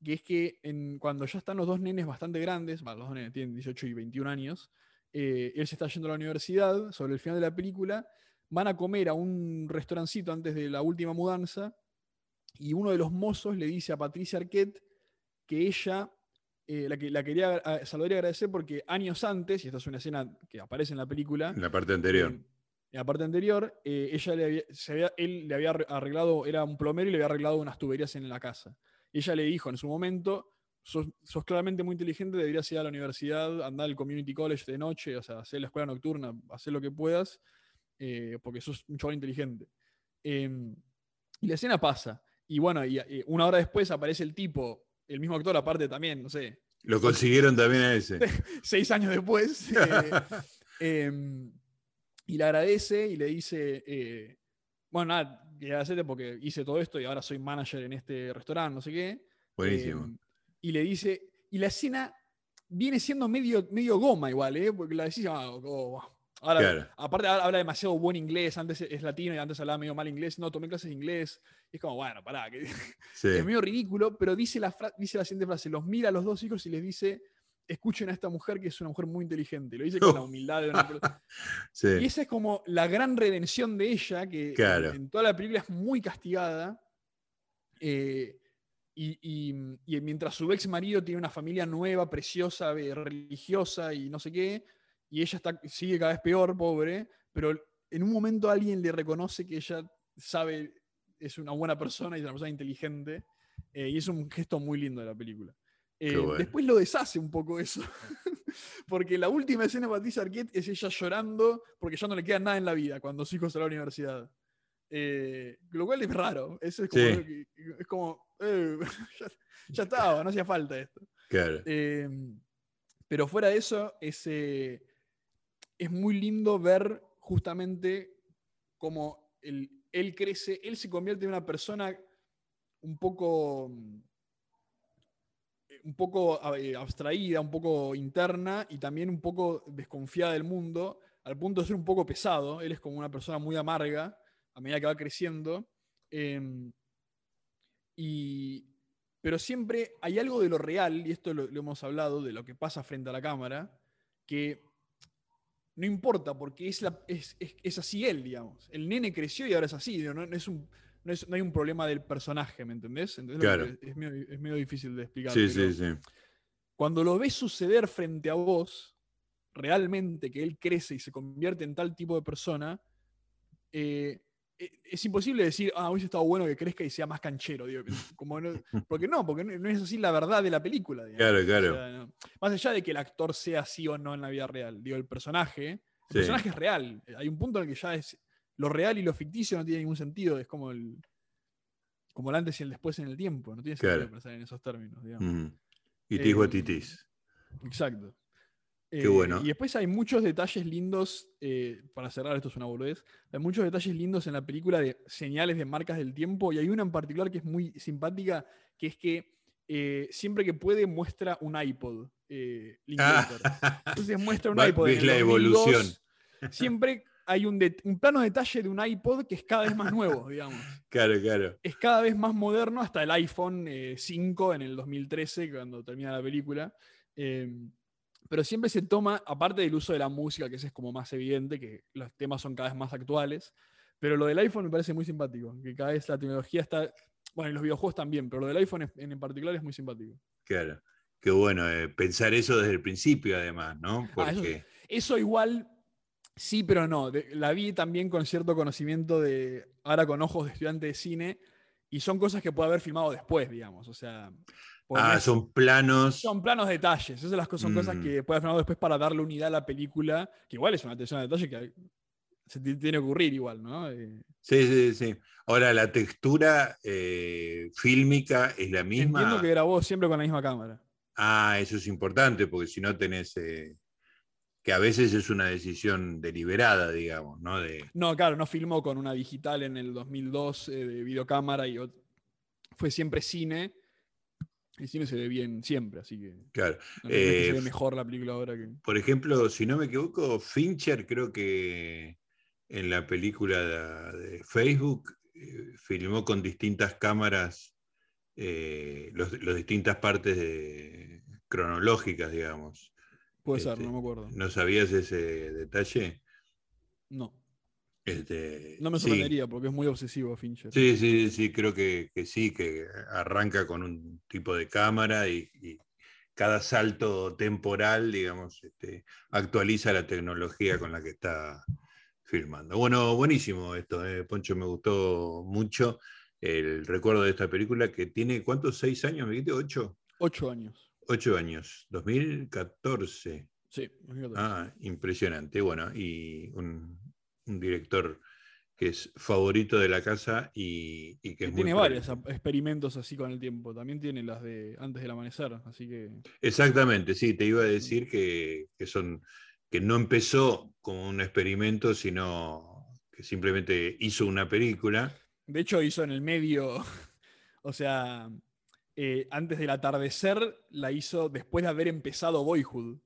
que es que en- cuando ya están los dos nenes bastante grandes, bueno, los dos nenes tienen 18 y 21 años, eh, él se está yendo a la universidad, sobre el final de la película, van a comer a un restaurancito antes de la última mudanza, y uno de los mozos le dice a Patricia Arquette que ella eh, la, que, la quería saludar y agradecer porque años antes, y esta es una escena que aparece en la película, En la parte anterior. en, en la parte anterior, eh, ella le había, se había- él le había arre- arreglado, era un plomero y le había arreglado unas tuberías en la casa. Ella le dijo en su momento, sos, sos claramente muy inteligente, deberías ir a la universidad, andar al community college de noche, o sea, hacer la escuela nocturna, hacer lo que puedas, eh, porque sos un chaval inteligente. Em, y la escena pasa. Y bueno, y, y una hora después aparece el tipo, el mismo actor aparte también, no sé, Lo consiguieron también a ese. [laughs] seis años después. [laughs] y le agradece y le dice, eh, bueno, nada, agradecete porque hice todo esto y ahora soy manager en este restaurante, no sé qué. Buenísimo. Eh, y le dice, y la escena viene siendo medio, medio goma igual, ¿eh? porque la decís, ah, oh, ahora, Claro. aparte habla demasiado buen inglés, antes es latino y antes hablaba medio mal inglés, no, tomé clases de inglés, y es como, bueno, pará, que Sí. [laughs] es medio ridículo, pero dice la, dice la siguiente frase, los mira a los dos hijos y les dice, escuchen a esta mujer que es una mujer muy inteligente, lo dice con la [laughs] humildad de una. [laughs] Sí. Y esa es como la gran redención de ella, que Claro. en, en toda la película es muy castigada. eh, y, y- y mientras su ex marido tiene una familia nueva, preciosa, eh, religiosa y no sé qué, y ella está, sigue cada vez peor, pobre, pero en un momento alguien le reconoce que ella sabe, es una buena persona y es una persona inteligente, eh, y es un gesto muy lindo de la película. Eh, bueno. Después lo deshace un poco eso. [laughs] Porque la última escena de Patricia Arquette es ella llorando porque ya no le queda nada en la vida cuando su hijo se va a la universidad. Eh, lo cual es raro. Eso es como, Sí. es como eh, [laughs] ya, ya estaba, no hacía falta esto. Claro. Eh, pero fuera de eso, es, es muy lindo ver justamente cómo él, él crece, él se convierte en una persona un poco, un poco eh, abstraída, un poco interna y también un poco desconfiada del mundo, al punto de ser un poco pesado. Él es como una persona muy amarga a medida que va creciendo. Em, y, pero siempre hay algo de lo real, y esto lo, hemos hablado, de lo que pasa frente a la cámara, que no importa, porque es, es, es- así él, digamos. El nene creció y ahora es así, no es un, no, es- no hay un problema del personaje, ¿me entendés? Entonces, lo Claro. que es, medio, es medio difícil de explicar. Sí, sí, sí. Cuando lo ves suceder frente a vos, realmente que él crece y se convierte en tal tipo de persona, eh, e- es imposible decir, ah, hubiese estado bueno que crezca y sea más canchero. digo, [laughs] como no- porque no, porque no, no es así la verdad de la película. digamos. Claro, O claro. sea, no. Más allá de que el actor sea así o no en la vida real. Digo, el personaje, el Sí. personaje es real. Hay un punto en el que ya es lo real y lo ficticio no tiene ningún sentido. Es como el, como el antes y el después en el tiempo. No tiene sentido Claro. pensar en esos términos. digamos. Ujú. Itis Eh, guatitis. Exacto. Qué Eh, bueno. Y después hay muchos detalles lindos, eh, para cerrar, esto es una boludez, hay muchos detalles lindos en la película de señales de marcas del tiempo y hay una en particular que es muy simpática, que es que eh, siempre que puede muestra un iPod. Linklater. Entonces muestra un [laughs] iPod. en el la 2002, evolución. Siempre hay un, plano detalle de un iPod que es cada vez más nuevo, [laughs] digamos Claro, claro. es cada vez más moderno hasta el iPhone eh, 5 en el 2013, cuando termina la película. Eh, pero siempre se toma, aparte del uso de la música, que ese es como más evidente, que los temas son cada vez más actuales, pero lo del iPhone me parece muy simpático, que cada vez la tecnología está, bueno, y los videojuegos también, pero lo del iPhone en, en particular es muy simpático. Claro. Qué bueno eh, pensar eso desde el principio, además, ¿no? Ah, eso- Porque. Eso igual, sí, pero no. De- la vi también con cierto conocimiento de, ahora con ojos de estudiante de cine, y son cosas que puede haber filmado después, digamos. O sea, Ah, son planos. son planos detalles. Esas las cosas, son cosas Mm. que puede hacer después para darle unidad a la película, que igual es una atención a detalle que se ti- tiene que ocurrir igual, ¿no? Eh, Sí, sí, sí. Ahora, la textura eh, fílmica es la misma. entiendo que grabó siempre con la misma cámara. Ah, eso es importante, porque si no tenés. eh, que a veces es una decisión deliberada, digamos, ¿no? De, No, claro, no filmó con una digital en el 2002 eh, de videocámara y fue siempre cine. El cine se ve bien siempre, así que claro. no, no es que Eh, se ve mejor la película ahora que. Por ejemplo, si no me equivoco, Fincher creo que en la película de, Facebook eh, filmó con distintas cámaras eh, los, las distintas partes de- cronológicas, digamos. Puede ser, este, no me acuerdo. ¿No sabías ese detalle? No, Este, no me sí. sorprendería porque es muy obsesivo Fincher. Sí, sí, sí, creo que, que sí, que arranca con un tipo de cámara y, y cada salto temporal, digamos, este, actualiza la tecnología con la que está filmando. Bueno, buenísimo esto, eh, Poncho, me gustó mucho el recuerdo de esta película que tiene, ¿cuántos? ¿Seis años? ¿Me dijiste? ¿Ocho? Ocho años. Ocho años, 2014. Sí, 2014. Ah, impresionante. Bueno, y un, un director que es favorito de la casa y, y que Que es muy tiene varios experimentos así con el tiempo. También tiene las de antes del amanecer, así que. Exactamente, sí, te iba a decir que, que son que no empezó como un experimento, sino que simplemente hizo una película. De hecho, hizo en el medio. [laughs] o sea, eh, antes del atardecer la hizo después de haber empezado Boyhood.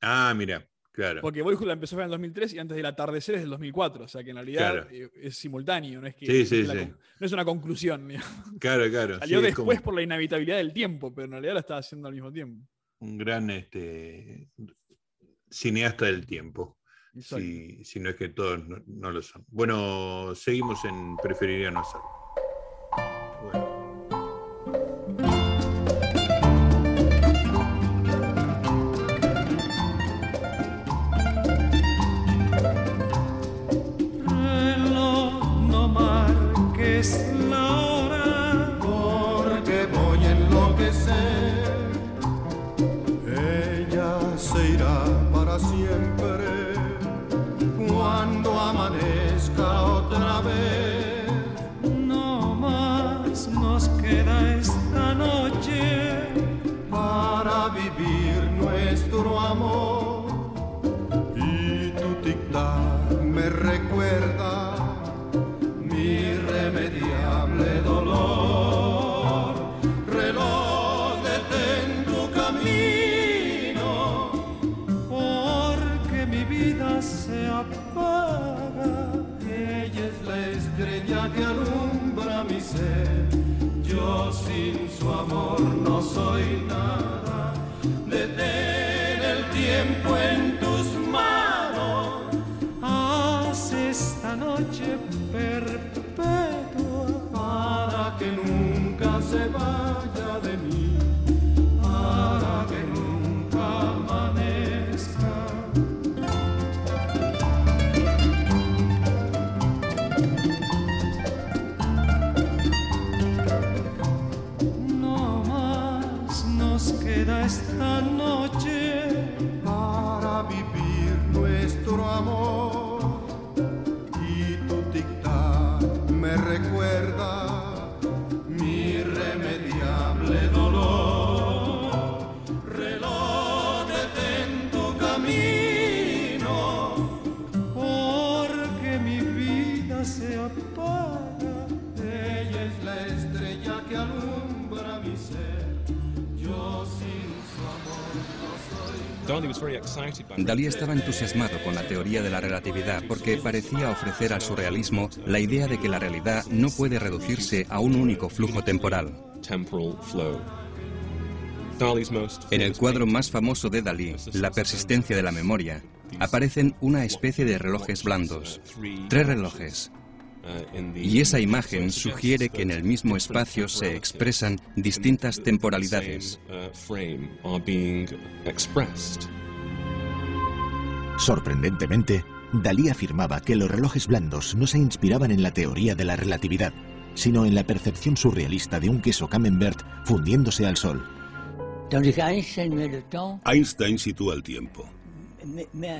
Ah, mira, claro. Porque Boyhood la empezó en el 2003 y antes del atardecer es del 2004. O sea que en realidad Claro. eh, es simultáneo, no es que Sí, sí, no es la sí. con- no es una conclusión. digamos. Claro, claro. Salió es después como por la inevitabilidad del tiempo, pero en realidad la estaba haciendo al mismo tiempo. un gran este, cineasta del tiempo. Si, si no es que todos no, no lo son. Bueno, seguimos en Preferiría no hacerlo. Apaga. ella es la estrella que alumbra mi ser. Yo sin su amor no soy Dalí estaba entusiasmado con la teoría de la relatividad porque parecía ofrecer al surrealismo la idea de que la realidad no puede reducirse a un único flujo temporal. En el cuadro más famoso de Dalí, La persistencia de la memoria, aparecen una especie de relojes blandos, tres relojes. Y esa imagen sugiere que en el mismo espacio se expresan distintas temporalidades. Sorprendentemente, Dalí afirmaba que los relojes blandos no se inspiraban en la teoría de la relatividad, sino en la percepción surrealista de un queso camembert fundiéndose al sol. Einstein sitúa el tiempo.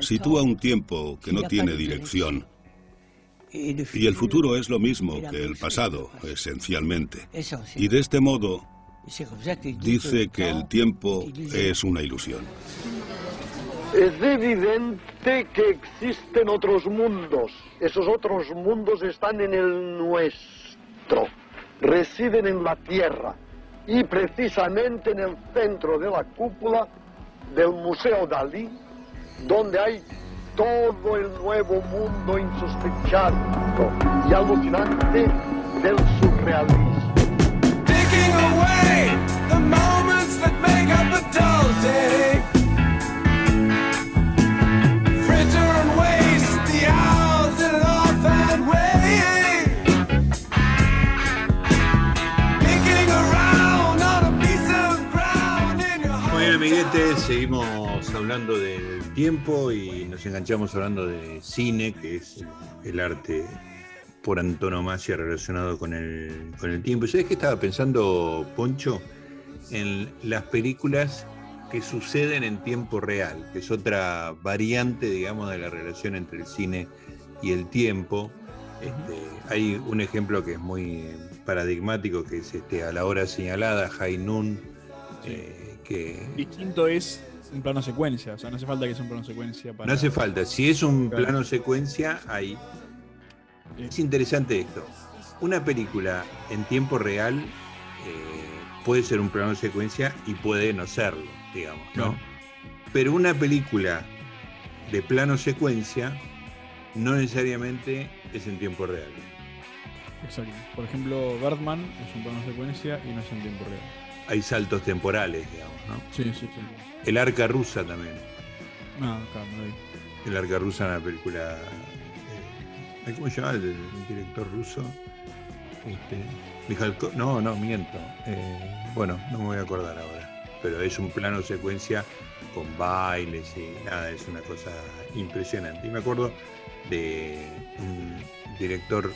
Sitúa un tiempo que no tiene dirección. Y el futuro es lo mismo que el pasado, esencialmente. Y de este modo dice que el tiempo es una ilusión. Es evidente que existen otros mundos. Esos otros mundos están en el nuestro. Residen en la Tierra. Y precisamente en el centro de la cúpula del Museo Dalí, donde hay todo el nuevo mundo insospechado y alucinante del surrealismo. Taking away the moments that make up a dull day. Fritter and waste the hours in an offhand way. Picking around on a piece of ground in your Muy bien, amiguetes, seguimos hablando del tiempo y nos enganchamos hablando de cine, que es el arte por antonomasia relacionado con el, con el tiempo. ¿Sabes qué estaba pensando, Poncho? En las películas que suceden en tiempo real, que es otra variante, digamos, de la relación entre el cine y el tiempo. Este, hay un ejemplo que es muy paradigmático, que es este, a la hora señalada, High Noon, eh, que Distinto es un plano secuencia, o sea, no hace falta que sea un plano secuencia para. No hace falta. Si es un Claro. plano secuencia, ahí. Es interesante esto. Una película en tiempo real eh, puede ser un plano secuencia y puede no serlo, digamos, ¿no? Claro. Pero una película de plano secuencia no necesariamente es en tiempo real. Exacto. Por ejemplo, Birdman es un plano secuencia y no es en tiempo real. Hay saltos temporales, digamos, ¿no? Sí, sí, sí. El arca rusa también. No, acá no vi. El arca rusa es una película. eh, ¿Cómo se llama el, el director ruso? Este, no, no, miento. Eh, bueno, no me voy a acordar ahora. Pero es un plano secuencia con bailes y nada, es una cosa impresionante. Y me acuerdo de un director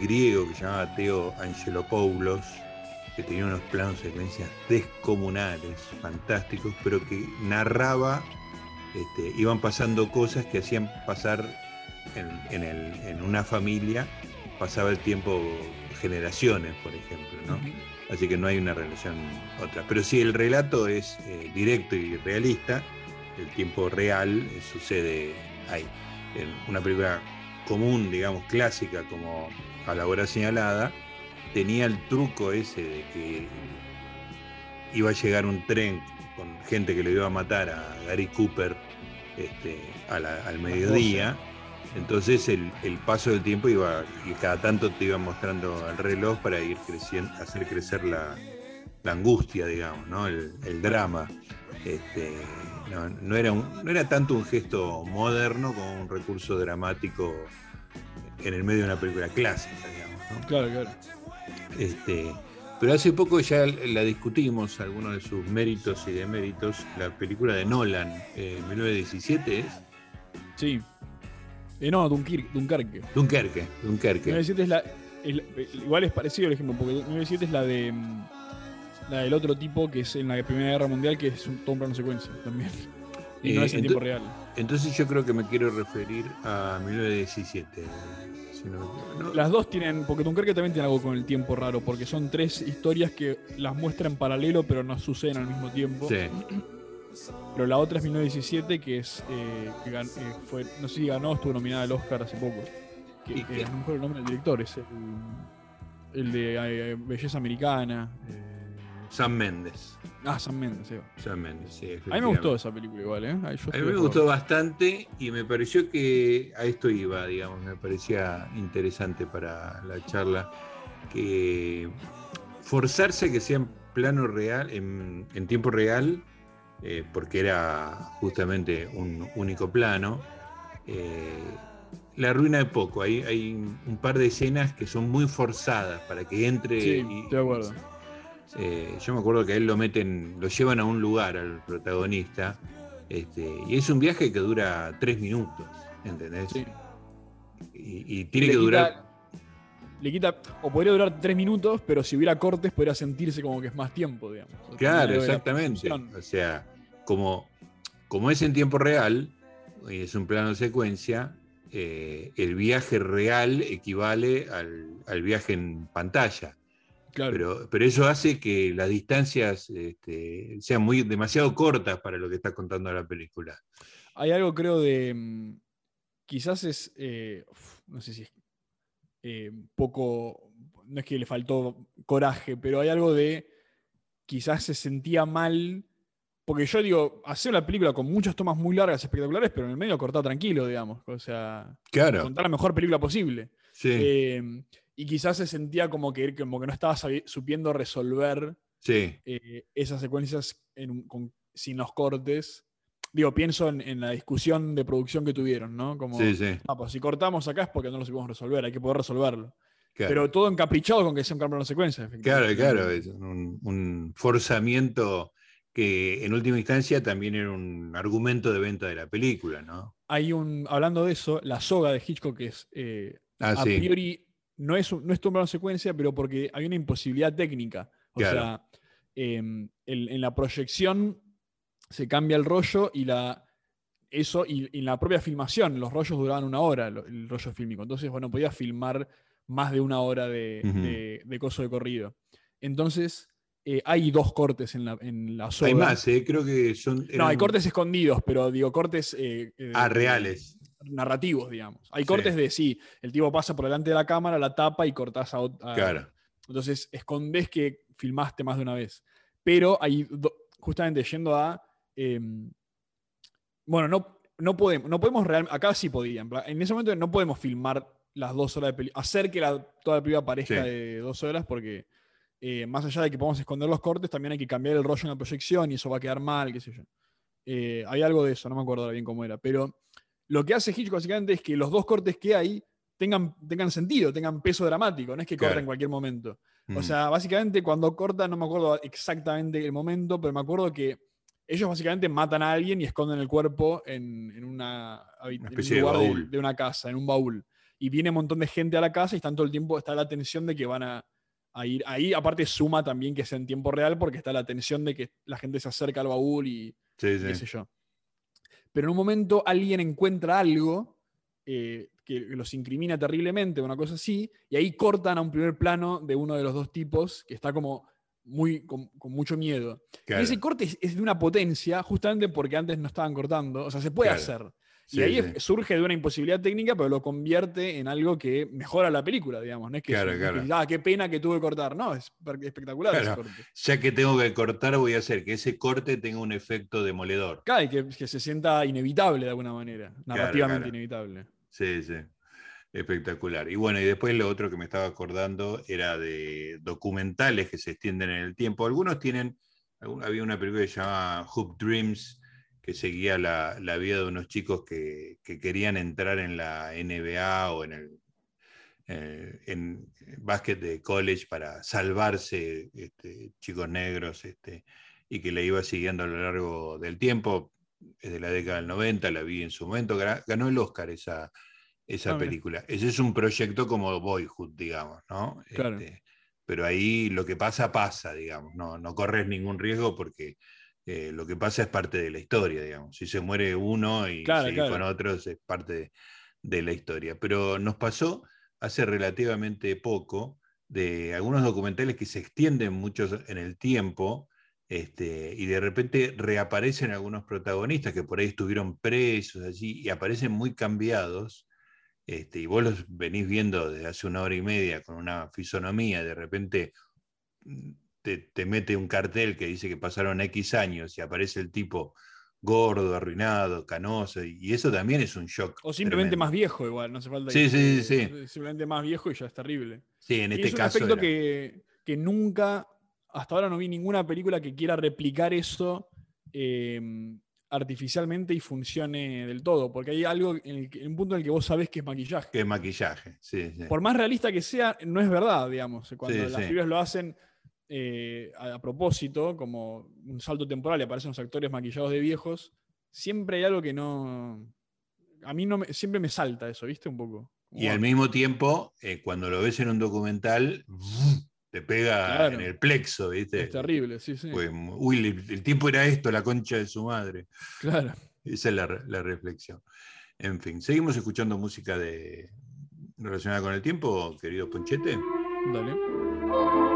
griego que se llamaba Teo Angelopoulos, que tenía unos planos secuencias descomunales, fantásticos, pero que narraba este, iban pasando cosas que hacían pasar en, en el- en una familia, pasaba el tiempo generaciones, por ejemplo, ¿no? Así que no hay una relación otra. Pero si el relato es eh, directo y realista, el tiempo real eh, sucede ahí. En una película común, digamos, clásica, como a la hora señalada, tenía el truco ese de que iba a llegar un tren con gente que le iba a matar a Gary Cooper este, a la- al mediodía. Entonces el, el paso del tiempo iba, y cada tanto te iba mostrando el reloj para ir creciendo, hacer crecer la, la angustia, digamos, ¿no? el, el drama. Este, no, no era un- no era tanto un gesto moderno como un recurso dramático en el medio de una película clásica, digamos. ¿no? Claro, claro. Este, pero hace poco ya la discutimos, algunos de sus méritos y deméritos, la película de Nolan, eh, 1917 es. Sí. Eh, no, Dunkirk, Dunkerque. Dunkerque, Dunkerque. 9-7 es la, es la- Igual es parecido el ejemplo, porque 9-7 es la de. mm, La del otro tipo que es en la Primera Guerra Mundial, que es un, todo un plano secuencia también. Y no Eh, es en tiempo real. Entonces yo creo que me quiero referir a 1917. Si no. No, Las dos tienen, porque Dunkerque también tiene algo con el tiempo raro, porque son tres historias que las muestra en paralelo, pero no suceden al mismo tiempo. Sí. Pero la otra es 1917, que es eh, que gan- eh, fue, no sé si ganó, estuvo nominada al Oscar hace poco. Que, que no me acuerdo el nombre del director, es el, el de eh, Belleza Americana. eh, Sam Mendes. Ah, Sam Mendes, sí. Sam Mendes, sí, A mí me gustó esa película igual, ¿eh? Ahí yo A mí me gustó bastante y me pareció que a esto iba, digamos, me parecía interesante para la charla que forzarse a que sea en plano real, en, en tiempo real, eh, porque era justamente un único plano, eh, la arruina de poco. Hay, hay un par de escenas que son muy forzadas para que entre. Sí, y- estoy de acuerdo. Eh, yo me acuerdo que a él lo meten, lo llevan a un lugar al protagonista, este, y es un viaje que dura tres minutos, ¿entendés? Y, y tiene Le que quita- durar. le quita, o podría durar tres minutos, pero si hubiera cortes podría sentirse como que es más tiempo, digamos. Claro, exactamente. O sea, como, como es en tiempo real, y es un plano de secuencia, eh, el viaje real equivale al, viaje en pantalla. Claro. Pero, pero, eso hace que las distancias este, sean muy, demasiado cortas para lo que está contando la película. Hay algo, creo, de. Mm, quizás es. Eh, no sé si es eh, poco. No es que le faltó coraje, pero hay algo de. Quizás se sentía mal porque yo digo, hacer una película con muchas tomas muy largas, espectaculares, pero en el medio cortar tranquilo, digamos. O sea, contar la mejor película posible. Eh, y quizás se sentía como que, como que no estaba supiendo resolver eh, esas secuencias sin los cortes. Digo, pienso en, la discusión de producción que tuvieron, ¿no? Como, ah, pues si cortamos acá es porque no lo supimos resolver, hay que poder resolverlo. Pero todo encaprichado con que sea un cambio de secuencia. Claro, claro, es un forzamiento que en última instancia también era un argumento de venta de la película, ¿no? Hay un, hablando de eso, la soga de Hitchcock es eh, ah, a priori no es, no es tomar secuencia, pero porque hay una imposibilidad técnica. O sea, em, en, la proyección se cambia el rollo y la eso y, en la propia filmación, los rollos duraban una hora, el rollo fílmico. Entonces, bueno, podía filmar más de una hora de, de, de coso de corrido. Entonces, eh, hay dos cortes en la, en la Hay más, eh, creo que son. No, hay cortes escondidos, pero digo, cortes. Eh, ah, reales. Narrativos, digamos. Hay cortes de sí, el tipo pasa por delante de la cámara, la tapa y cortás a, otra. Claro. Entonces, escondes que filmaste más de una vez. Pero hay, justamente yendo a. Em, bueno, no, no podemos, no podemos realmente. Acá sí podían. En ese momento no podemos filmar las dos horas de película. Hacer que la, toda la película parezca de dos horas porque eh, más allá de que podamos esconder los cortes, también hay que cambiar el rollo en la proyección y eso va a quedar mal, qué sé yo. Eh, hay algo de eso, no me acuerdo bien cómo era. Pero lo que hace Hitchcock básicamente es que los dos cortes que hay tengan, tengan sentido, tengan peso dramático, no es que corten en cualquier momento. O mm. sea, básicamente cuando corta, no me acuerdo exactamente el momento, pero me acuerdo que ellos básicamente matan a alguien y esconden el cuerpo en, una, especie de, de, una casa, en un baúl. Y viene un montón de gente a la casa y están todo el tiempo, está la tensión de que van a Ahí, aparte suma también que sea en tiempo real porque está la tensión de que la gente se acerca al baúl y qué sé yo. Pero en un momento alguien encuentra algo eh, que los incrimina terriblemente, una cosa así, y ahí cortan a un primer plano de uno de los dos tipos que está como muy, con, mucho miedo. Y ese corte es, de una potencia justamente porque antes no estaban cortando, o sea, se puede hacer y ahí surge de una imposibilidad técnica, pero lo convierte en algo que mejora la película, digamos. No es que, ah, qué pena que tuve que cortar. No, es espectacular ese corte. Ya que tengo que cortar, voy a hacer que ese corte tenga un efecto demoledor. Claro, y que, se sienta inevitable de alguna manera, narrativamente inevitable. Sí, sí. Espectacular. Y bueno, y después lo otro que me estaba acordando era de documentales que se extienden en el tiempo. Algunos tienen, había una película que se llama Hoop Dreams, que seguía la, vida de unos chicos que, querían entrar en la NBA o en el eh, en básquet de college para salvarse, este, chicos negros, este, y que la iba siguiendo a lo largo del tiempo, desde la década del 90, la vi en su momento, ganó el Oscar esa, esa ah, película. Ese es un proyecto como Boyhood, digamos, ¿no? Este, pero ahí lo que pasa, pasa, digamos, no, no corres ningún riesgo porque eh, lo que pasa es parte de la historia, digamos. Si se muere uno y se con otros, es parte de, la historia. Pero nos pasó hace relativamente poco de algunos documentales que se extienden mucho en el tiempo este, y de repente reaparecen algunos protagonistas que por ahí estuvieron presos allí y aparecen muy cambiados. Este, y vos los venís viendo desde hace una hora y media con una fisonomía, de repente te, mete un cartel que dice que pasaron X años y aparece el tipo gordo, arruinado, canoso, y eso también es un shock. O simplemente más viejo, igual, no hace falta. Sí, sí, sí, Simplemente más viejo y ya es terrible. Sí, en este caso. Es un aspecto que, que, nunca, hasta ahora no vi ninguna película que quiera replicar eso em, artificialmente y funcione del todo, porque hay algo, en, un punto en el que vos sabés que es maquillaje. Que es maquillaje, sí, Por más realista que sea, no es verdad, digamos. Cuando las películas lo hacen eh, a, propósito, como un salto temporal y aparecen los actores maquillados de viejos, siempre hay algo que no, a mí no me, siempre me salta eso, ¿viste? Un poco. Y al mismo tiempo, eh, cuando lo ves en un documental, te pega en el plexo, ¿viste? Es terrible, sí, sí. Pues, uy, el, tiempo era esto, la concha de su madre. Claro. Esa es la, la reflexión. En fin, seguimos escuchando música de, relacionada con el tiempo, querido Ponchete. Dale.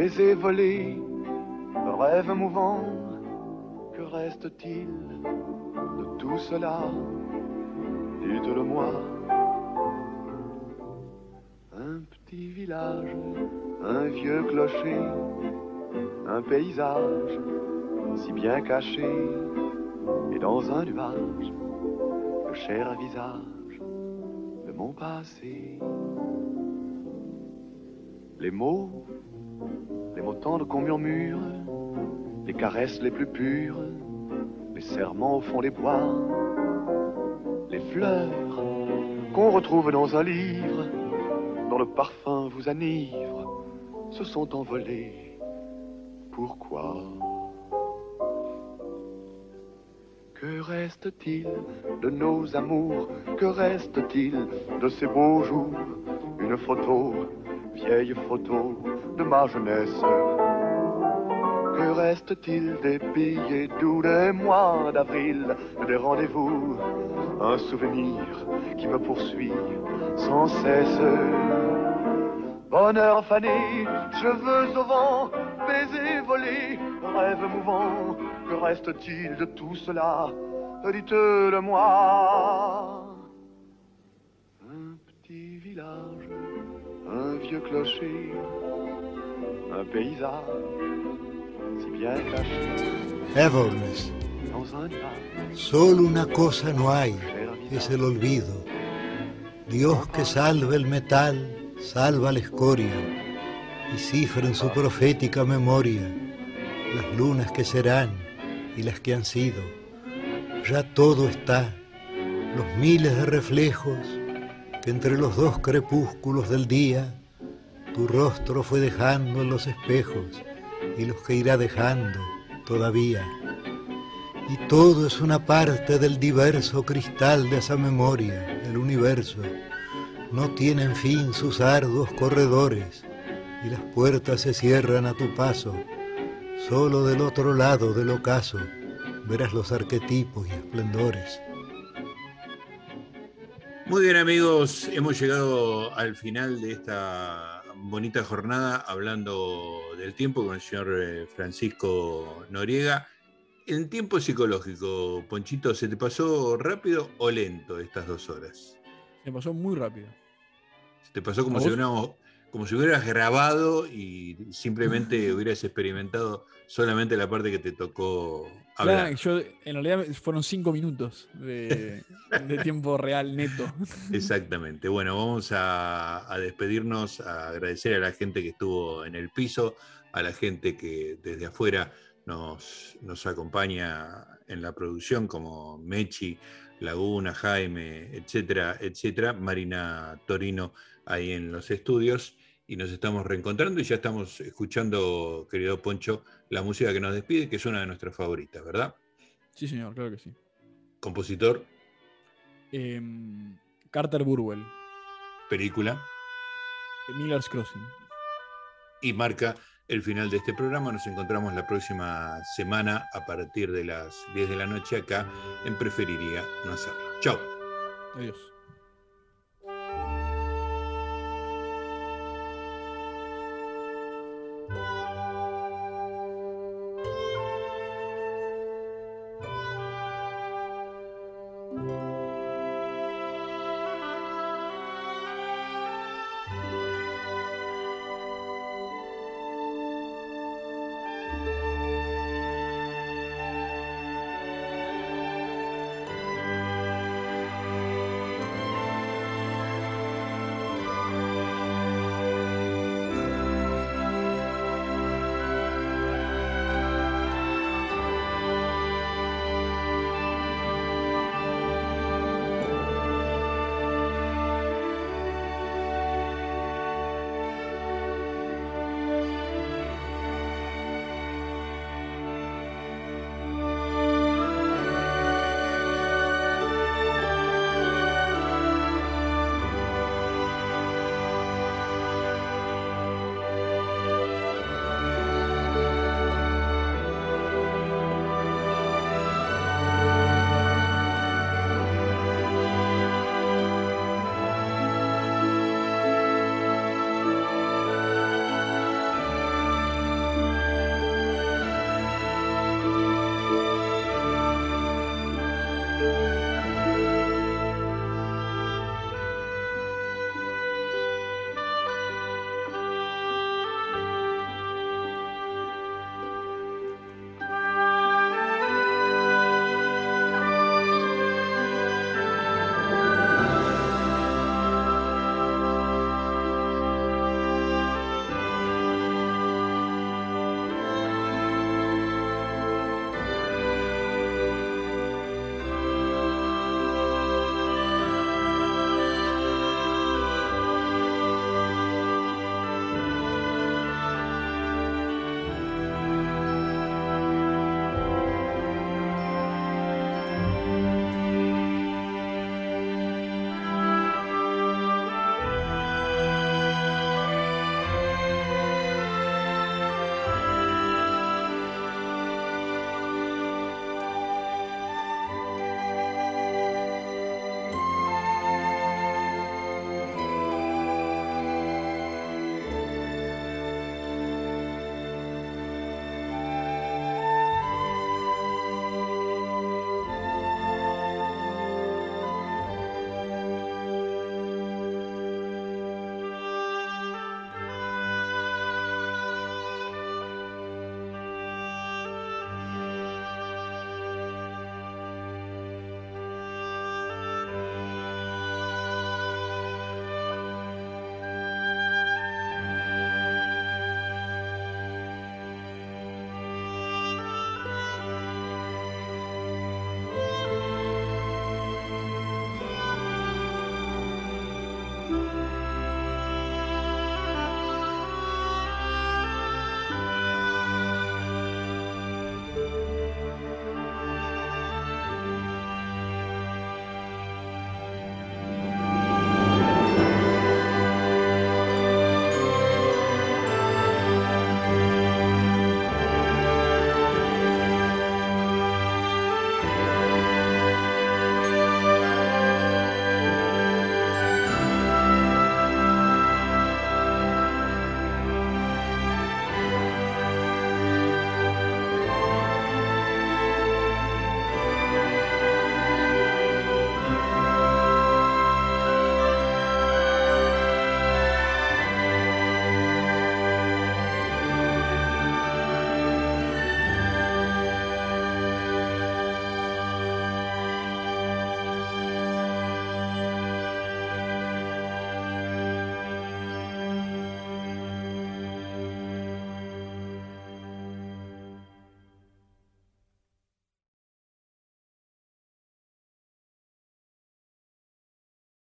baisers volés, rêve mouvant, que reste-t-il de tout cela? Dites-le-moi. Un petit village, un vieux clocher, un paysage si bien caché, et dans un nuage, le cher visage de mon passé. Les mots les mots tendres qu'on murmure, les caresses les plus pures, les serments au fond des bois, les fleurs qu'on retrouve dans un livre, dont le parfum vous enivre, se sont envolés. Pourquoi? Que reste-t-il de nos amours? Que reste-t-il de ces beaux jours? Une photo, vieille photo ma jeunesse. Que reste-t-il des billets doux des mois d'avril, des rendez-vous, un souvenir qui me poursuit sans cesse? Bonheur fané, cheveux au vent, baisers volés, rêve mouvant, que reste-t-il de tout cela? Dites-le-moi. Un petit village, un vieux clocher, un paysage si bien caché. Evernes. Solo una cosa no hay, es el olvido. Dios que salva el metal, salva la escoria y cifra en su profética memoria las lunas que serán y las que han sido. Ya todo está, los miles de reflejos que entre los dos crepúsculos del día tu rostro fue dejando en los espejos y los que irá dejando todavía. Y todo es una parte del diverso cristal de esa memoria, el universo. No tienen fin sus arduos corredores y las puertas se cierran a tu paso. Solo del otro lado del ocaso verás los arquetipos y esplendores. Muy bien amigos, hemos llegado al final de esta bonita jornada hablando del tiempo con el señor eh, Francisco Noriega. En tiempo psicológico, Ponchito, ¿se te pasó rápido o lento estas dos horas? Se pasó muy rápido. Se te pasó como si, como si hubieras grabado y simplemente hubieras experimentado solamente la parte que te tocó hablar. yo, en realidad fueron cinco minutos de, [laughs] tiempo real neto. Exactamente. Bueno, vamos a, despedirnos, a agradecer a la gente que estuvo en el piso, a la gente que desde afuera nos, nos acompaña en la producción, como Mechi, Laguna, Jaime, etcétera, etcétera, Marina Torino ahí en los estudios y nos estamos reencontrando y ya estamos escuchando, querido Poncho, la música que nos despide, que es una de nuestras favoritas, ¿verdad? Sí, señor, claro que sí. Compositor. Em, Carter Burwell. Película. Miller's Crossing. Y marca el final de este programa. Nos encontramos la próxima semana a partir de las 10 de la noche acá en Preferiría No Hacerlo. Chao. Adiós.